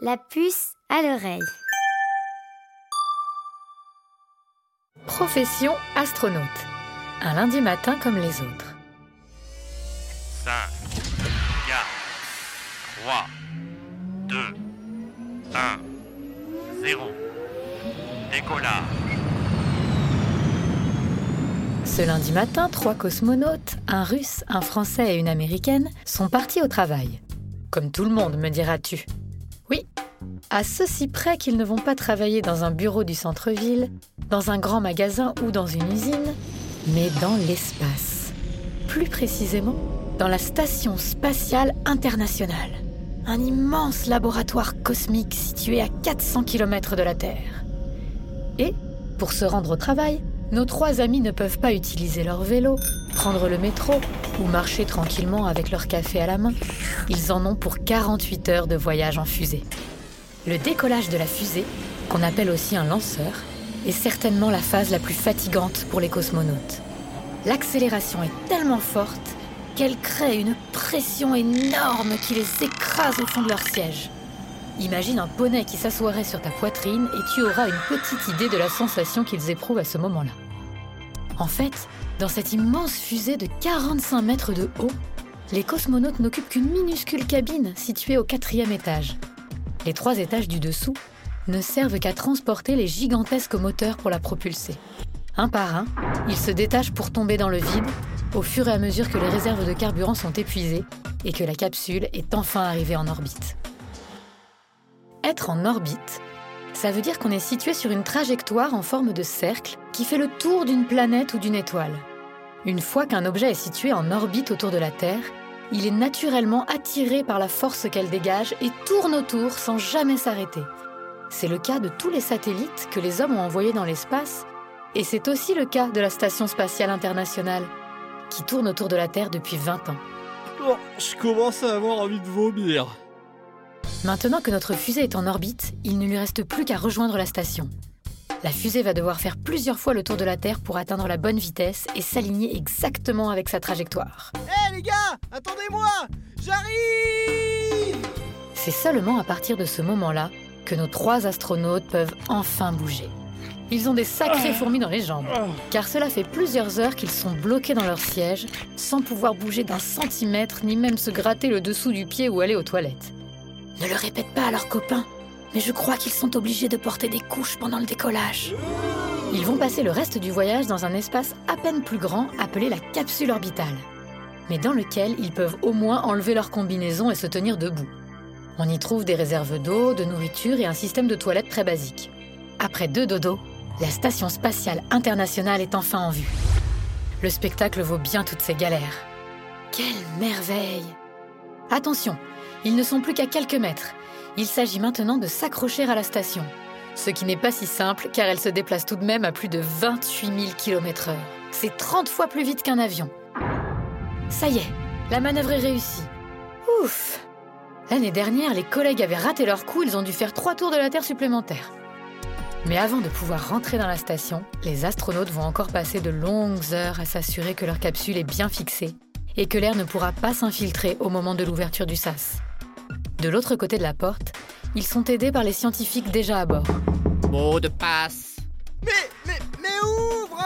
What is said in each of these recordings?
La puce à l'oreille. Profession astronaute. Un lundi matin comme les autres. 5, 4, 3, 2, 1, 0. Décollage. Ce lundi matin, trois cosmonautes, un russe, un français et une américaine, sont partis au travail. Comme tout le monde, me diras-tu. À ceci près qu'ils ne vont pas travailler dans un bureau du centre-ville, dans un grand magasin ou dans une usine, mais dans l'espace. Plus précisément, dans la Station spatiale internationale. Un immense laboratoire cosmique situé à 400 km de la Terre. Et, pour se rendre au travail, nos trois amis ne peuvent pas utiliser leur vélo, prendre le métro ou marcher tranquillement avec leur café à la main. Ils en ont pour 48 heures de voyage en fusée. Le décollage de la fusée, qu'on appelle aussi un lanceur, est certainement la phase la plus fatigante pour les cosmonautes. L'accélération est tellement forte qu'elle crée une pression énorme qui les écrase au fond de leur siège. Imagine un poney qui s'assoirait sur ta poitrine et tu auras une petite idée de la sensation qu'ils éprouvent à ce moment-là. En fait, dans cette immense fusée de 45 mètres de haut, les cosmonautes n'occupent qu'une minuscule cabine située au quatrième étage. Les trois étages du dessous ne servent qu'à transporter les gigantesques moteurs pour la propulser. Un par un, ils se détachent pour tomber dans le vide au fur et à mesure que les réserves de carburant sont épuisées et que la capsule est enfin arrivée en orbite. Être en orbite, ça veut dire qu'on est situé sur une trajectoire en forme de cercle qui fait le tour d'une planète ou d'une étoile. Une fois qu'un objet est situé en orbite autour de la Terre, il est naturellement attiré par la force qu'elle dégage et tourne autour sans jamais s'arrêter. C'est le cas de tous les satellites que les hommes ont envoyés dans l'espace, et c'est aussi le cas de la Station spatiale internationale, qui tourne autour de la Terre depuis 20 ans. Oh, je commence à avoir envie de vomir. Maintenant que notre fusée est en orbite, il ne lui reste plus qu'à rejoindre la station. La fusée va devoir faire plusieurs fois le tour de la Terre pour atteindre la bonne vitesse et s'aligner exactement avec sa trajectoire. Hé les gars, attendez-moi J'arrive C'est seulement à partir de ce moment-là que nos trois astronautes peuvent enfin bouger. Ils ont des sacrées fourmis dans les jambes, car cela fait plusieurs heures qu'ils sont bloqués dans leur siège, sans pouvoir bouger d'un centimètre, ni même se gratter le dessous du pied ou aller aux toilettes. Ne le répète pas à leurs copains, mais je crois qu'ils sont obligés de porter des couches pendant le décollage. Ils vont passer le reste du voyage dans un espace à peine plus grand appelé la capsule orbitale, mais dans lequel ils peuvent au moins enlever leur combinaison et se tenir debout. On y trouve des réserves d'eau, de nourriture et un système de toilettes très basique. Après deux dodos, la station spatiale internationale est enfin en vue. Le spectacle vaut bien toutes ces galères. Quelle merveille Attention, ils ne sont plus qu'à quelques mètres. Il s'agit maintenant de s'accrocher à la station. Ce qui n'est pas si simple car elle se déplace tout de même à plus de 28 000 km/h. C'est 30 fois plus vite qu'un avion. Ça y est, la manœuvre est réussie. Ouf L'année dernière, les collègues avaient raté leur coup, ils ont dû faire trois tours de la Terre supplémentaires. Mais avant de pouvoir rentrer dans la station, les astronautes vont encore passer de longues heures à s'assurer que leur capsule est bien fixée et que l'air ne pourra pas s'infiltrer au moment de l'ouverture du sas. De l'autre côté de la porte, ils sont aidés par les scientifiques déjà à bord. Mot de passe Mais, mais, mais ouvre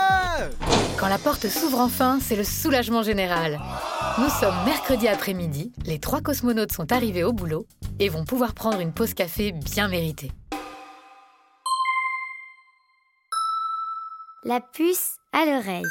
Quand la porte s'ouvre enfin, c'est le soulagement général. Nous sommes mercredi après-midi, les trois cosmonautes sont arrivés au boulot et vont pouvoir prendre une pause café bien méritée. La puce à l'oreille.